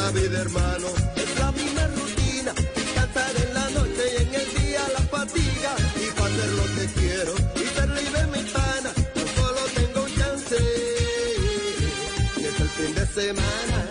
esta vida, hermano. Es la misma rutina, descansar en la noche y en el día la fatiga. Y para hacer lo que quiero y ser libre mi pana, yo solo tengo un chance. Y es el fin de semana.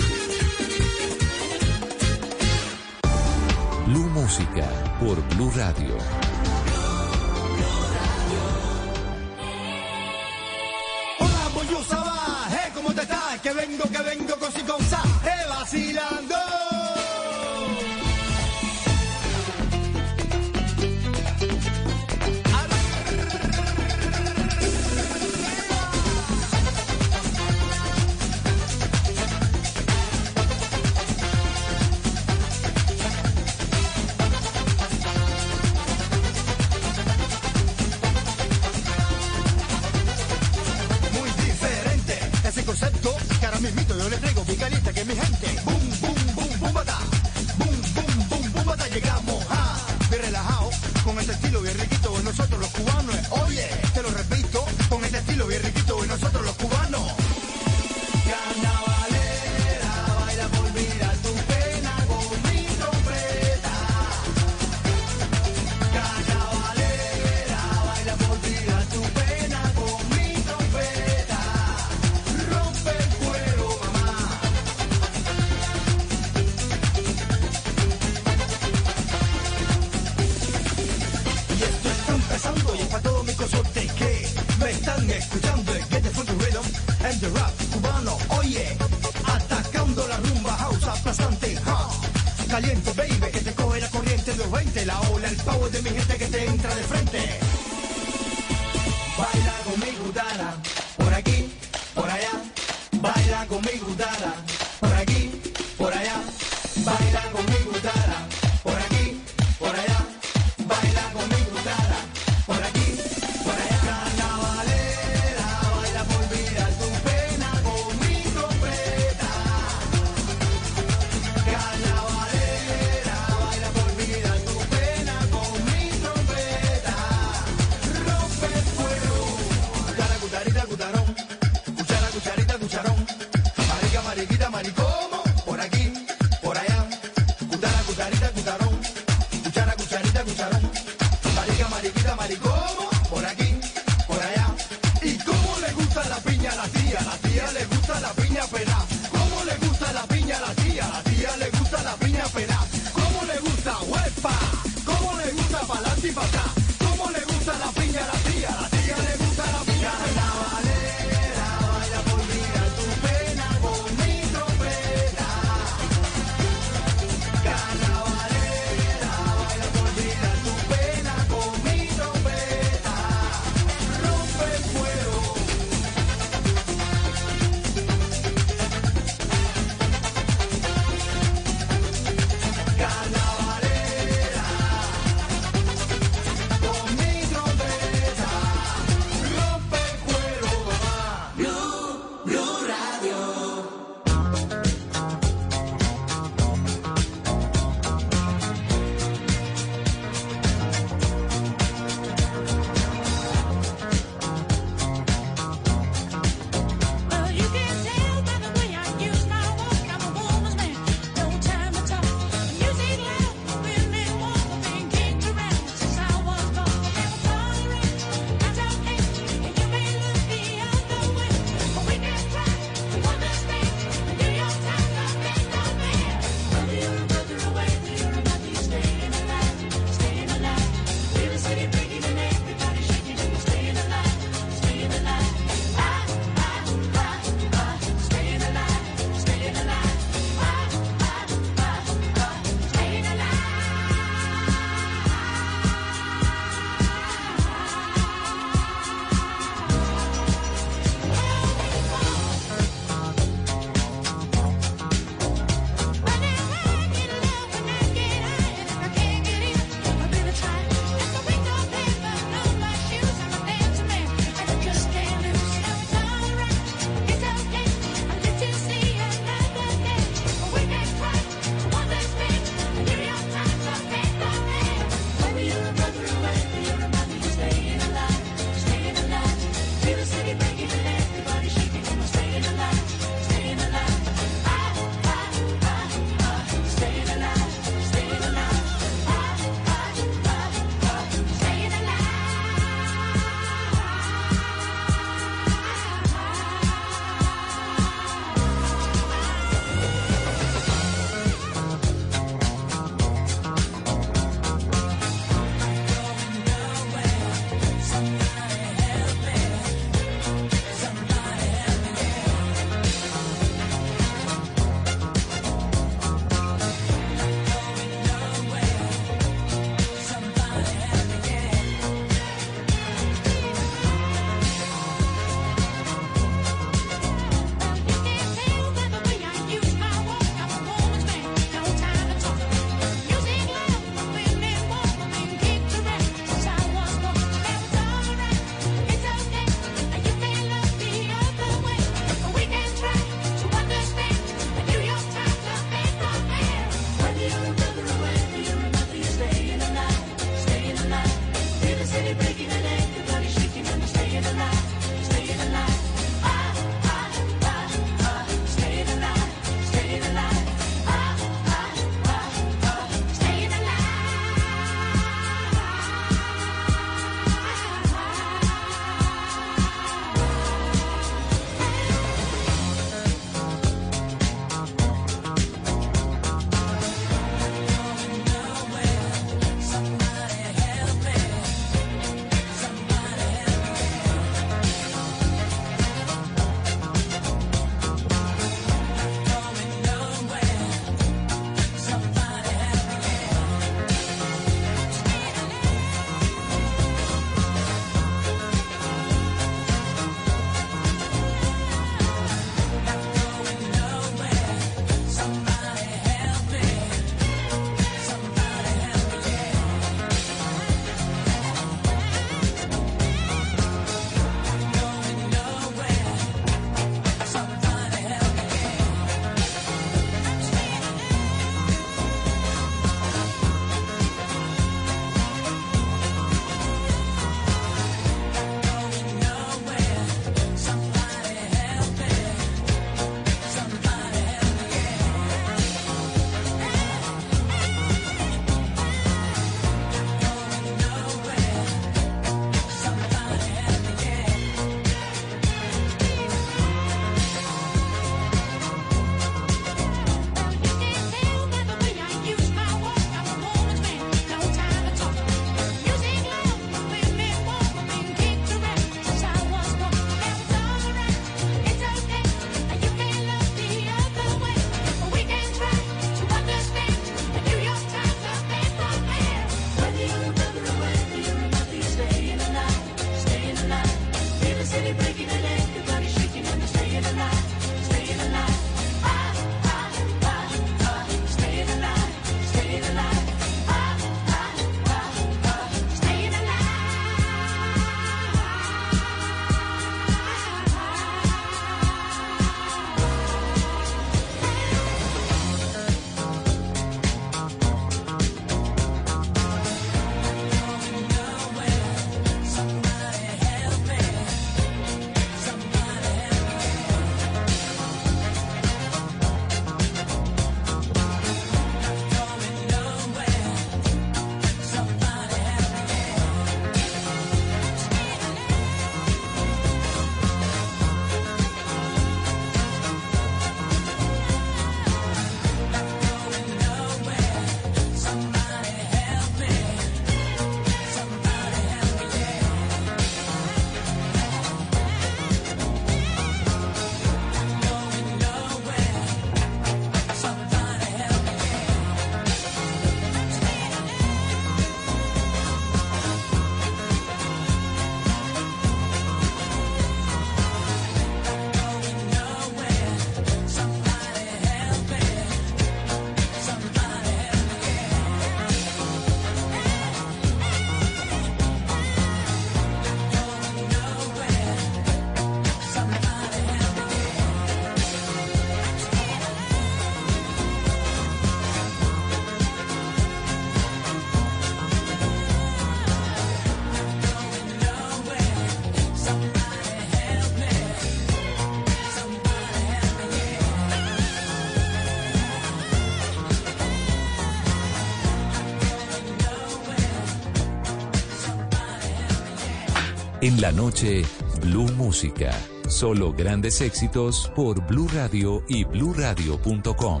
En la noche, Blue Música. Solo grandes éxitos por Blue Radio y bluradio.com.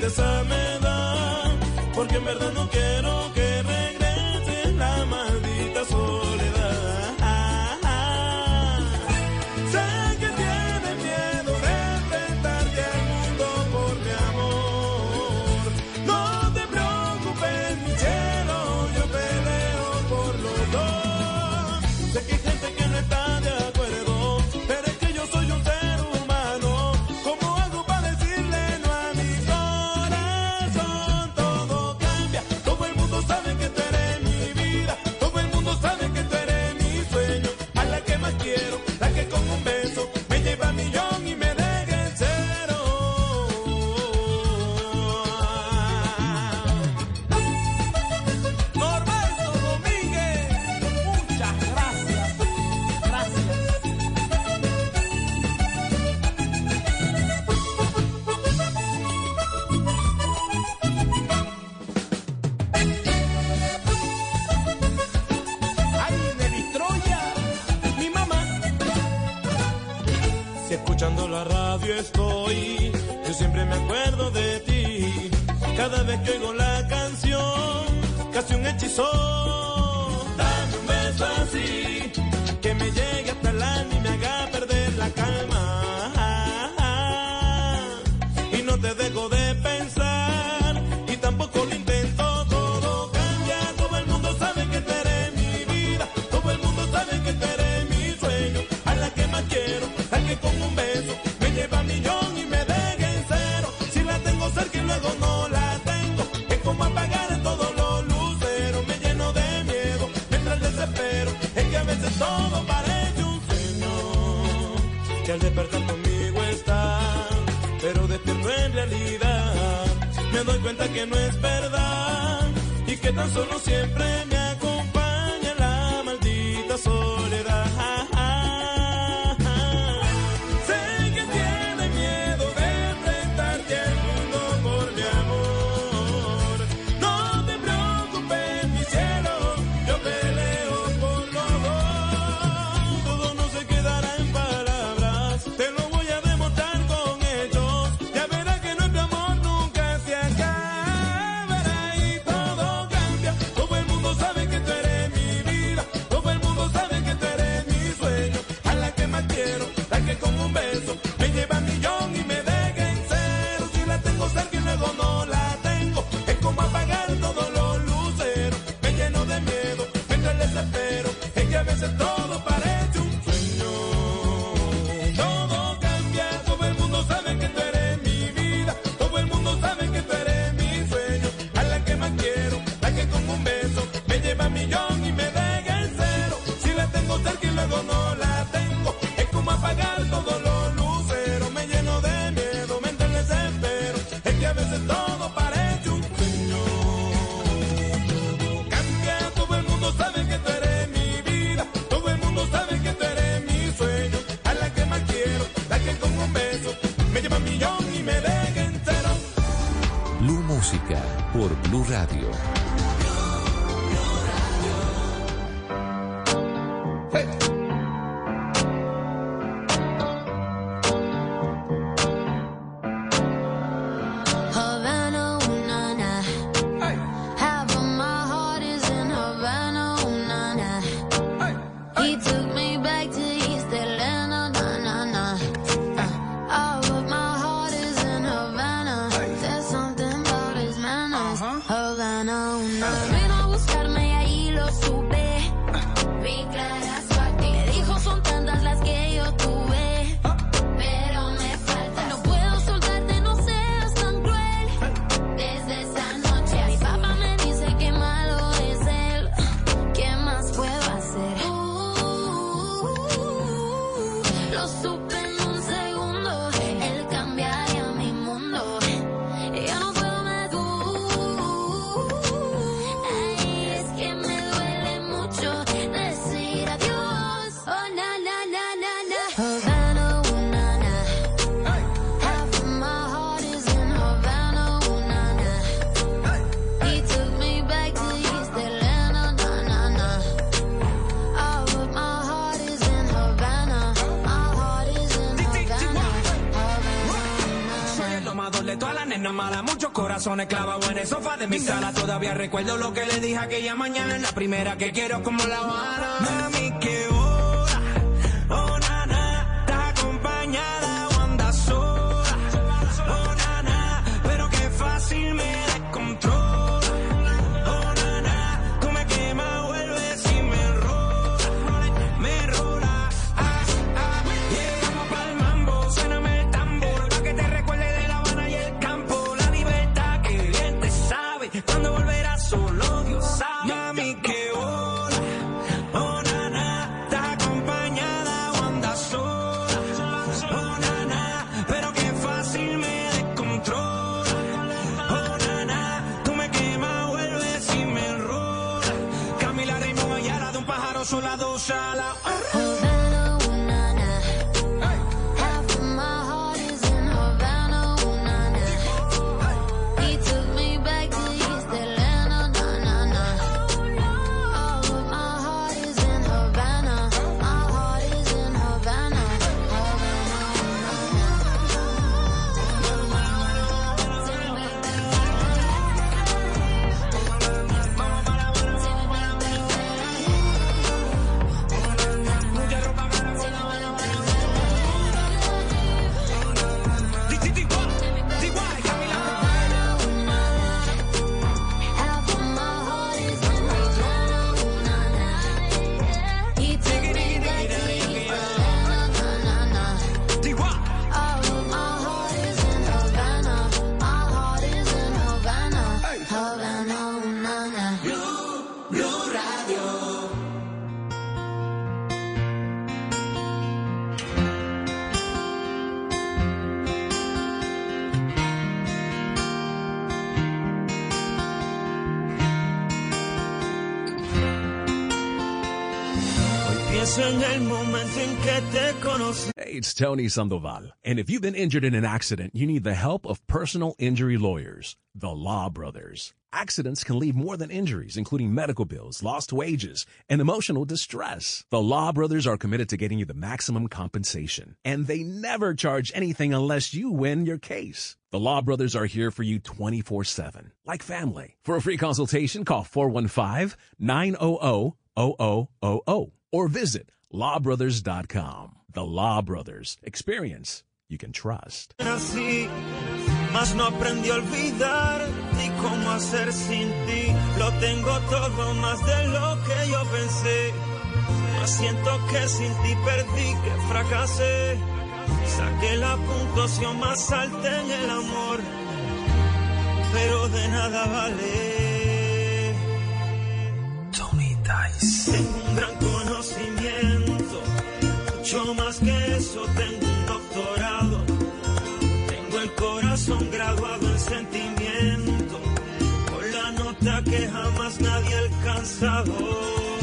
the summer. en realidad, me doy cuenta que no es verdad y que tan solo siempre me acuerdo. Son clavados en el sofá de mi sala. Todavía recuerdo lo que le dije aquella mañana. La primera que quiero como la va Hey, it's Tony Sandoval. And if you've been injured in an accident, you need the help of personal injury lawyers, the Law Brothers. Accidents can leave more than injuries, including medical bills, lost wages, and emotional distress. The Law Brothers are committed to getting you the maximum compensation, and they never charge anything unless you win your case. The Law Brothers are here for you 24 7, like family. For a free consultation, call 415 900 0000 or visit lawbrothers.com. The Law Brothers. Experience you can trust. Así, mas no aprendí a olvidar ni cómo hacer sin ti. Lo tengo todo más de lo que yo pensé. Mas siento que sin ti perdí, que fracasé. Saqué la puntuación más alta en el amor, pero de nada vale. Tony Dice. Tengo un gran conocimiento mucho más que eso, tengo un doctorado. Tengo el corazón graduado en sentimiento, con la nota que jamás nadie ha alcanzado.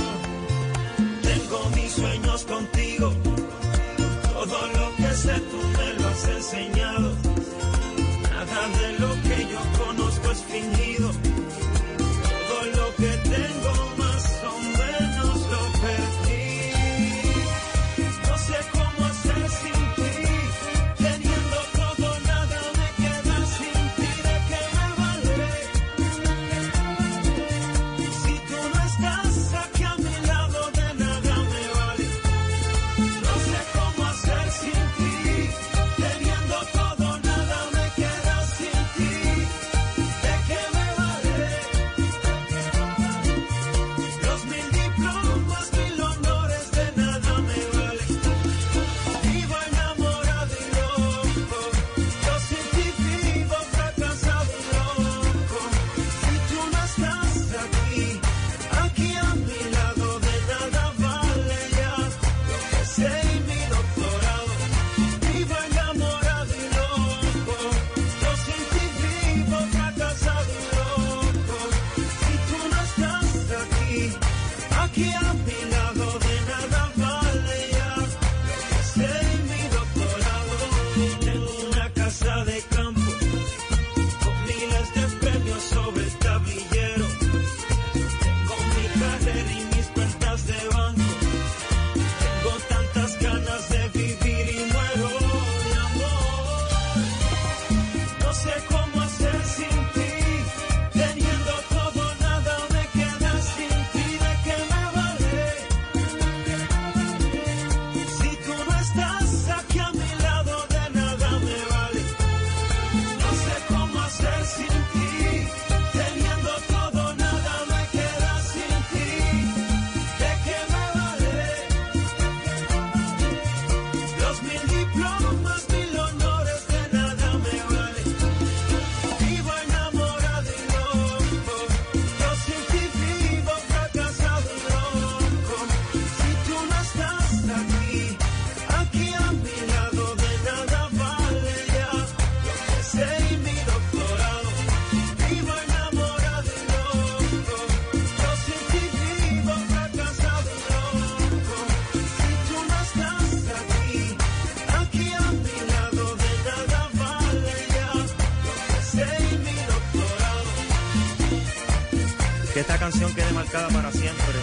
quede marcada para siempre,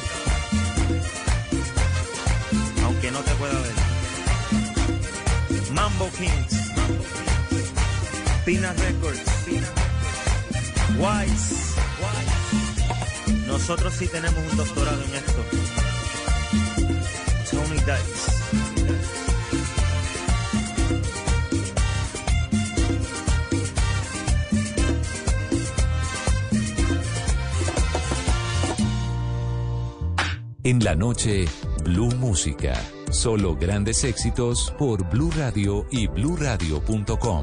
aunque no te pueda ver. Mambo Kings, Mambo Kings. Pina Records, Pina. Wise. Wise. Nosotros sí tenemos un doctorado en esto. Tony Dice. En la noche, Blue Música. Solo grandes éxitos por Blue Radio y bluradio.com.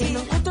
La